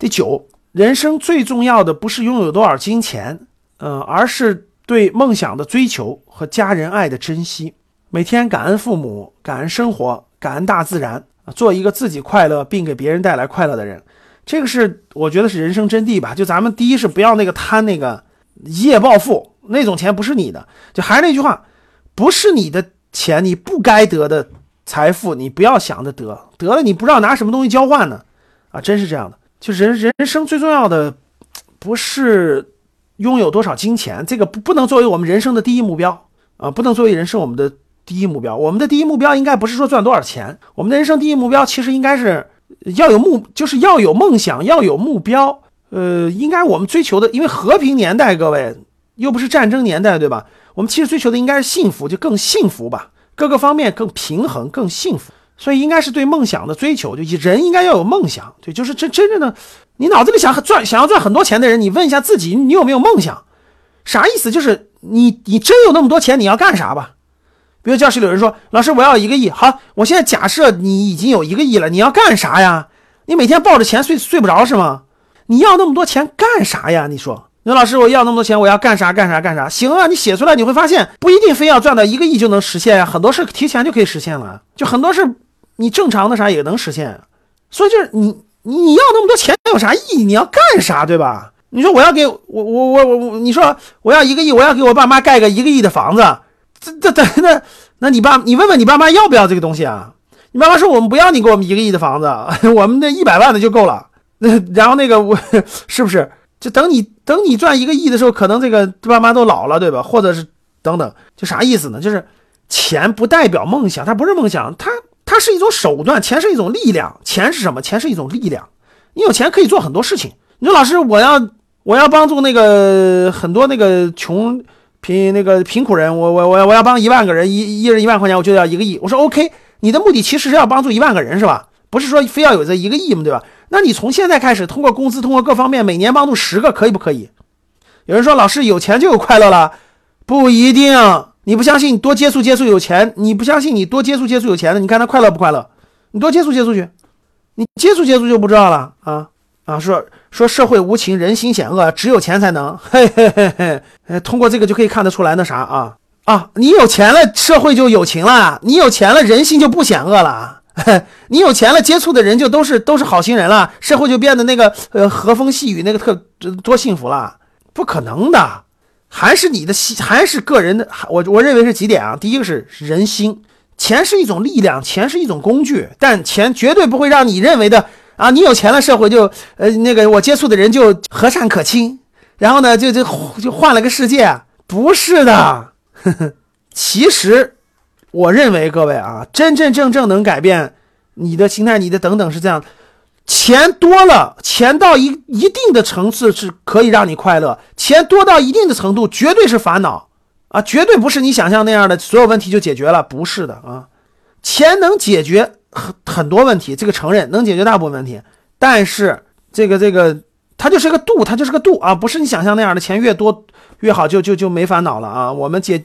第九，人生最重要的不是拥有多少金钱，嗯，而是对梦想的追求和家人爱的珍惜。每天感恩父母，感恩生活，感恩大自然，做一个自己快乐并给别人带来快乐的人。这个是我觉得是人生真谛吧。就咱们第一是不要那个贪那个一夜暴富那种钱不是你的。就还是那句话，不是你的钱，你不该得的财富，你不要想着得，得了你不知道拿什么东西交换呢？啊，真是这样的。就人人生最重要的 不是拥有多少金钱，这个不不能作为我们人生的第一目标啊，不能作为人生我们的。第一目标，我们的第一目标应该不是说赚多少钱，我们的人生第一目标其实应该是要有目，就是要有梦想，要有目标。呃，应该我们追求的，因为和平年代，各位又不是战争年代，对吧？我们其实追求的应该是幸福，就更幸福吧，各个方面更平衡、更幸福。所以应该是对梦想的追求，就人应该要有梦想。对，就是真真正的，你脑子里想赚想要赚很多钱的人，你问一下自己，你有没有梦想？啥意思？就是你你真有那么多钱，你要干啥吧？比如教室里有人说：“老师，我要一个亿。”好，我现在假设你已经有一个亿了，你要干啥呀？你每天抱着钱睡睡不着是吗？你要那么多钱干啥呀？你说，刘老师，我要那么多钱，我要干啥？干啥？干啥？行啊，你写出来你会发现，不一定非要赚到一个亿就能实现呀，很多事提前就可以实现了，就很多事你正常的啥也能实现。所以就是你你要那么多钱有啥意义？你要干啥？对吧？你说我要给我我我我我，你说我要一个亿，我要给我爸妈盖个一个亿的房子。这这这那那你爸你问问你爸妈要不要这个东西啊？你爸妈说我们不要你给我们一个亿的房子，我们那一百万的就够了。那 然后那个我 是不是就等你等你赚一个亿的时候，可能这个爸妈都老了，对吧？或者是等等，就啥意思呢？就是钱不代表梦想，它不是梦想，它是一种手段，钱是一种力量。钱是什么？钱是一种力量。你有钱可以做很多事情。你说老师，我要我要帮助那个很多那个穷。贫那个贫苦人，我我我我要帮一万个人，一一人一万块钱，我就要一个亿。我说 OK，你的目的其实是要帮助一万个人是吧？不是说非要有这一个亿嘛，对吧？那你从现在开始，通过工资，通过各方面，每年帮助十个，可以不可以？有人说老师有钱就有快乐了，不一定。你不相信，你多接触接触有钱。你不相信，你多接触接触有钱的，你看他快乐不快乐？你多接触接触去，你接触接触就不知道了啊啊说。说社会无情，人心险恶，只有钱才能。嘿嘿嘿嘿，通过这个就可以看得出来，那啥啊啊，你有钱了，社会就有情了；你有钱了，人心就不险恶了。你有钱了，接触的人就都是都是好心人了，社会就变得那个呃和风细雨，那个特多幸福了。不可能的，还是你的心，还是个人的。我我认为是几点啊？第一个是人心，钱是一种力量，钱是一种工具，但钱绝对不会让你认为的。啊，你有钱了，社会就呃那个我接触的人就和善可亲，然后呢就就就换了个世界，不是的。其实，我认为各位啊，真真正正能改变你的心态、你的等等是这样：钱多了，钱到一一定的层次是可以让你快乐；钱多到一定的程度，绝对是烦恼啊，绝对不是你想象那样的所有问题就解决了，不是的啊，钱能解决。很很多问题，这个承认能解决大部分问题，但是这个这个它就是个度，它就是个度啊，不是你想象那样的钱越多越好，就就就没烦恼了啊。我们接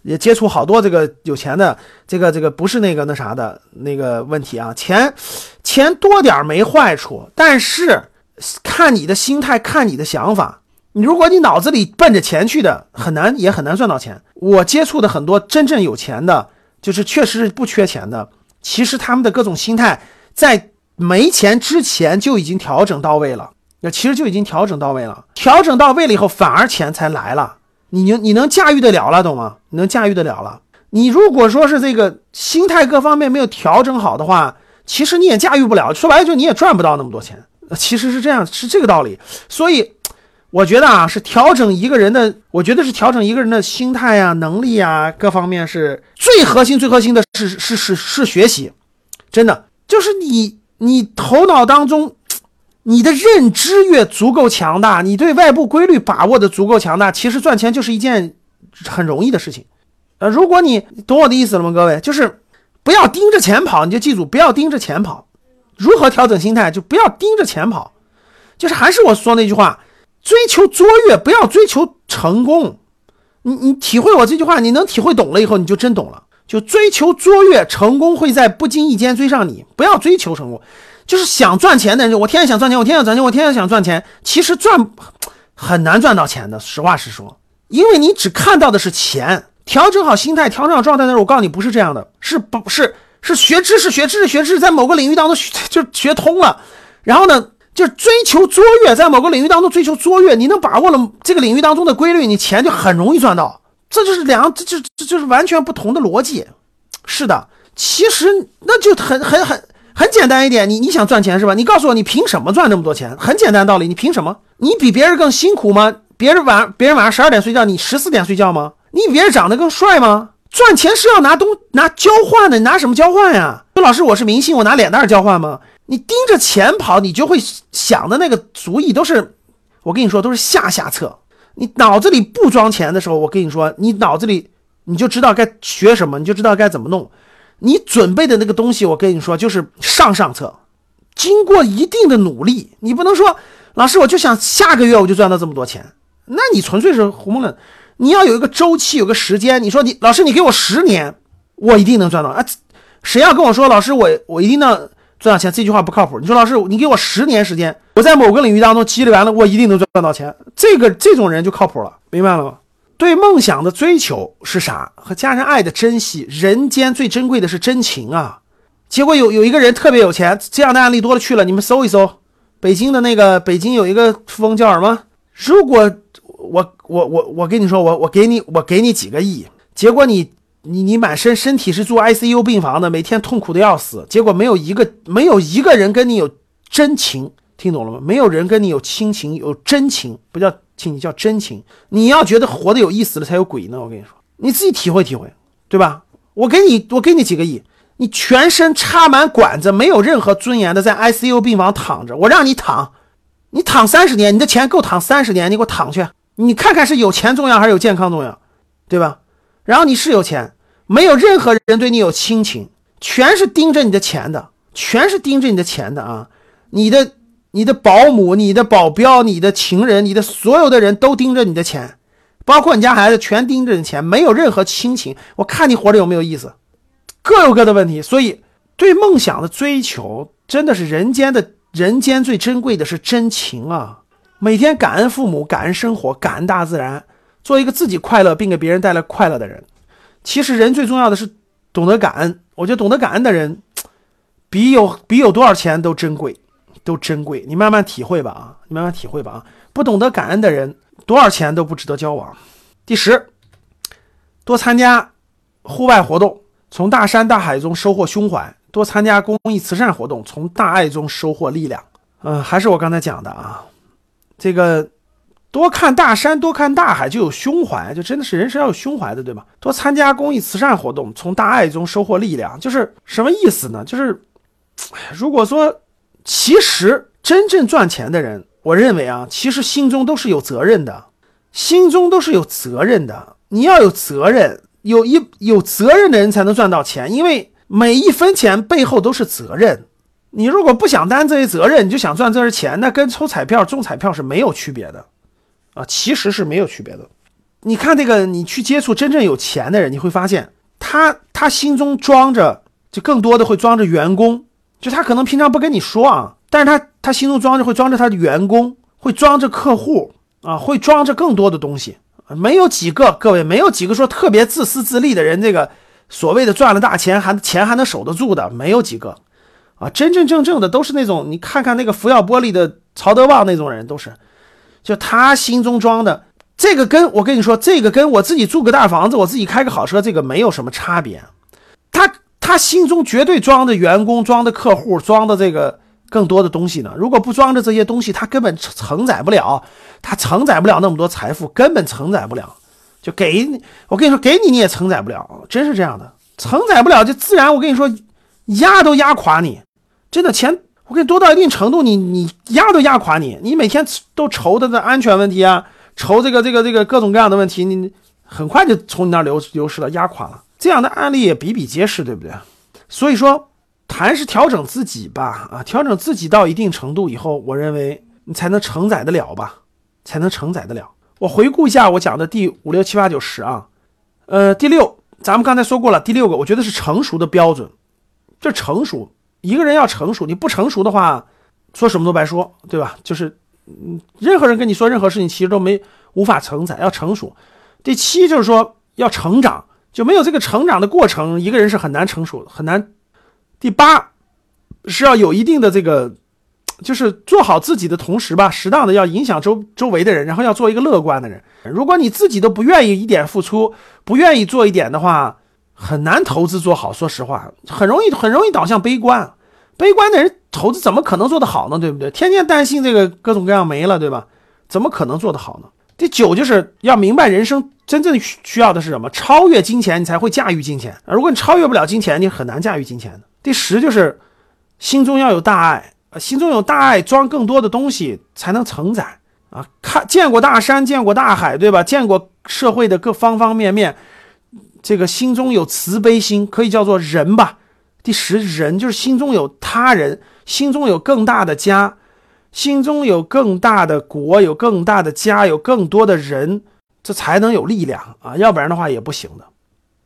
也接触好多这个有钱的，这个这个不是那个那啥的那个问题啊，钱钱多点没坏处，但是看你的心态，看你的想法。你如果你脑子里奔着钱去的，很难也很难赚到钱。我接触的很多真正有钱的，就是确实是不缺钱的。其实他们的各种心态，在没钱之前就已经调整到位了。那其实就已经调整到位了。调整到位了以后，反而钱才来了。你能你能驾驭得了了，懂吗？你能驾驭得了了。你如果说是这个心态各方面没有调整好的话，其实你也驾驭不了。说白了，就你也赚不到那么多钱。其实是这样，是这个道理。所以。我觉得啊，是调整一个人的，我觉得是调整一个人的心态呀、能力呀，各方面是最核心、最核心的是是是是学习，真的就是你你头脑当中，你的认知越足够强大，你对外部规律把握的足够强大，其实赚钱就是一件很容易的事情。呃，如果你懂我的意思了吗，各位？就是不要盯着钱跑，你就记住不要盯着钱跑。如何调整心态？就不要盯着钱跑，就是还是我说那句话。追求卓越，不要追求成功。你你体会我这句话，你能体会懂了以后，你就真懂了。就追求卓越，成功会在不经意间追上你。不要追求成功，就是想赚钱的人，我天天想赚钱，我天天想赚钱，我天天想赚钱，其实赚很难赚到钱的。实话实说，因为你只看到的是钱。调整好心态，调整好状态的时候，我告诉你，不是这样的，是不是是学知识，学知识，学知识，在某个领域当中学 就学通了，然后呢，就追求卓越，在某个领域当中追求卓越，你能把握了这个领域当中的规律，你钱就很容易赚到。这就是两，这就这就是完全不同的逻辑。是的，其实那就很很很很简单一点，你你想赚钱是吧？你告诉我，你凭什么赚这么多钱？很简单道理，你凭什么？你比别人更辛苦吗？别人晚别人晚上十二点睡觉，你十四点睡觉吗？你比别人长得更帅吗？赚钱是要拿东拿交换的，你拿什么交换呀？说老师，我是明星，我拿脸蛋交换吗？你盯着钱跑，你就会想的那个主意都是，我跟你说都是下下策。你脑子里不装钱的时候，我跟你说，你脑子里你就知道该学什么，你就知道该怎么弄。你准备的那个东西，我跟你说就是上上策。经过一定的努力，你不能说老师我就想下个月我就赚到这么多钱，那你纯粹是胡蒙了。你要有一个周期，有个时间。你说你老师，你给我十年，我一定能赚到啊！谁要跟我说老师，我我一定能赚到钱？这句话不靠谱。你说老师，你给我十年时间，我在某个领域当中积累完了，我一定能赚到钱。这个这种人就靠谱了，明白了吗？对梦想的追求是啥？和家人爱的珍惜，人间最珍贵的是真情啊！结果有有一个人特别有钱，这样的案例多了去了。你们搜一搜，北京的那个北京有一个富翁叫什么？如果。我我我我跟你说，我我给你我给你几个亿，结果你你你满身身体是住 ICU 病房的，每天痛苦的要死，结果没有一个没有一个人跟你有真情，听懂了吗？没有人跟你有亲情有真情，不叫亲情叫真情。你要觉得活得有意思了才有鬼呢，我跟你说，你自己体会体会，对吧？我给你我给你几个亿，你全身插满管子，没有任何尊严的在 ICU 病房躺着，我让你躺，你躺三十年，你的钱够躺三十年，你给我躺去。你看看是有钱重要还是有健康重要，对吧？然后你是有钱，没有任何人对你有亲情，全是盯着你的钱的，全是盯着你的钱的啊！你的、你的保姆、你的保镖、你的情人、你的所有的人都盯着你的钱，包括你家孩子全盯着你的钱，没有任何亲情。我看你活着有没有意思？各有各的问题。所以，对梦想的追求，真的是人间的人间最珍贵的是真情啊！每天感恩父母，感恩生活，感恩大自然，做一个自己快乐并给别人带来快乐的人。其实人最重要的是懂得感恩。我觉得懂得感恩的人，比有比有多少钱都珍贵，都珍贵。你慢慢体会吧啊，你慢慢体会吧啊。不懂得感恩的人，多少钱都不值得交往。第十，多参加户外活动，从大山大海中收获胸怀；多参加公益慈善活动，从大爱中收获力量。嗯，还是我刚才讲的啊。这个多看大山，多看大海，就有胸怀，就真的是人是要有胸怀的，对吧？多参加公益慈善活动，从大爱中收获力量，就是什么意思呢？就是，如果说其实真正赚钱的人，我认为啊，其实心中都是有责任的，心中都是有责任的。你要有责任，有一有责任的人才能赚到钱，因为每一分钱背后都是责任。你如果不想担这些责任，你就想赚这些钱，那跟抽彩票中彩票是没有区别的，啊，其实是没有区别的。你看这个，你去接触真正有钱的人，你会发现他他心中装着，就更多的会装着员工，就他可能平常不跟你说啊，但是他他心中装着会装着他的员工，会装着客户啊，会装着更多的东西。没有几个，各位没有几个说特别自私自利的人，这个所谓的赚了大钱还钱还能守得住的，没有几个。啊，真真正正的都是那种，你看看那个福耀玻璃的曹德旺那种人，都是，就他心中装的这个，跟我跟你说，这个跟我自己住个大房子，我自己开个好车，这个没有什么差别。他他心中绝对装着员工，装的客户，装的这个更多的东西呢。如果不装着这些东西，他根本承载不了，他承载不了那么多财富，根本承载不了。就给你，我跟你说，给你你也承载不了，真是这样的，承载不了就自然，我跟你说。压都压垮你，真的钱我给你多到一定程度，你你压都压垮你，你每天都愁他的安全问题啊，愁这个这个这个各种各样的问题，你很快就从你那流流失了，压垮了。这样的案例也比比皆是，对不对？所以说，谈是调整自己吧，啊，调整自己到一定程度以后，我认为你才能承载得了吧，才能承载得了。我回顾一下我讲的第五六七八九十啊，呃，第六，咱们刚才说过了，第六个，我觉得是成熟的标准。这成熟，一个人要成熟，你不成熟的话，说什么都白说，对吧？就是，嗯，任何人跟你说任何事情，其实都没无法承载。要成熟。第七就是说要成长，就没有这个成长的过程，一个人是很难成熟的，很难。第八是要有一定的这个，就是做好自己的同时吧，适当的要影响周周围的人，然后要做一个乐观的人。如果你自己都不愿意一点付出，不愿意做一点的话，很难投资做好。说实话，很容易很容易导向悲观。悲观的人投资怎么可能做得好呢？对不对？天天担心这个各种各样没了，对吧？怎么可能做得好呢？第九就是要明白人生真正需要的是什么，超越金钱，你才会驾驭金钱。如果你超越不了金钱，你很难驾驭金钱的。第十就是心中要有大爱，心中有大爱，装更多的东西才能承载啊！看见过大山，见过大海，对吧？见过社会的各方方面面，这个心中有慈悲心，可以叫做人吧。第十，人就是心中有他人，心中有更大的家，心中有更大的国，有更大的家，有更多的人，这才能有力量啊！要不然的话也不行的，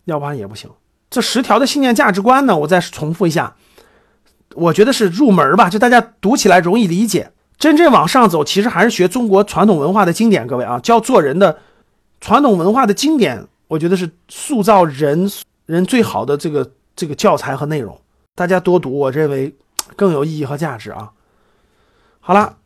要不然也不行。这十条的信念价值观呢，我再重复一下，我觉得是入门吧，就大家读起来容易理解。真正往上走，其实还是学中国传统文化的经典。各位啊，教做人的传统文化的经典，我觉得是塑造人人最好的这个这个教材和内容。大家多读，我认为更有意义和价值啊。好了。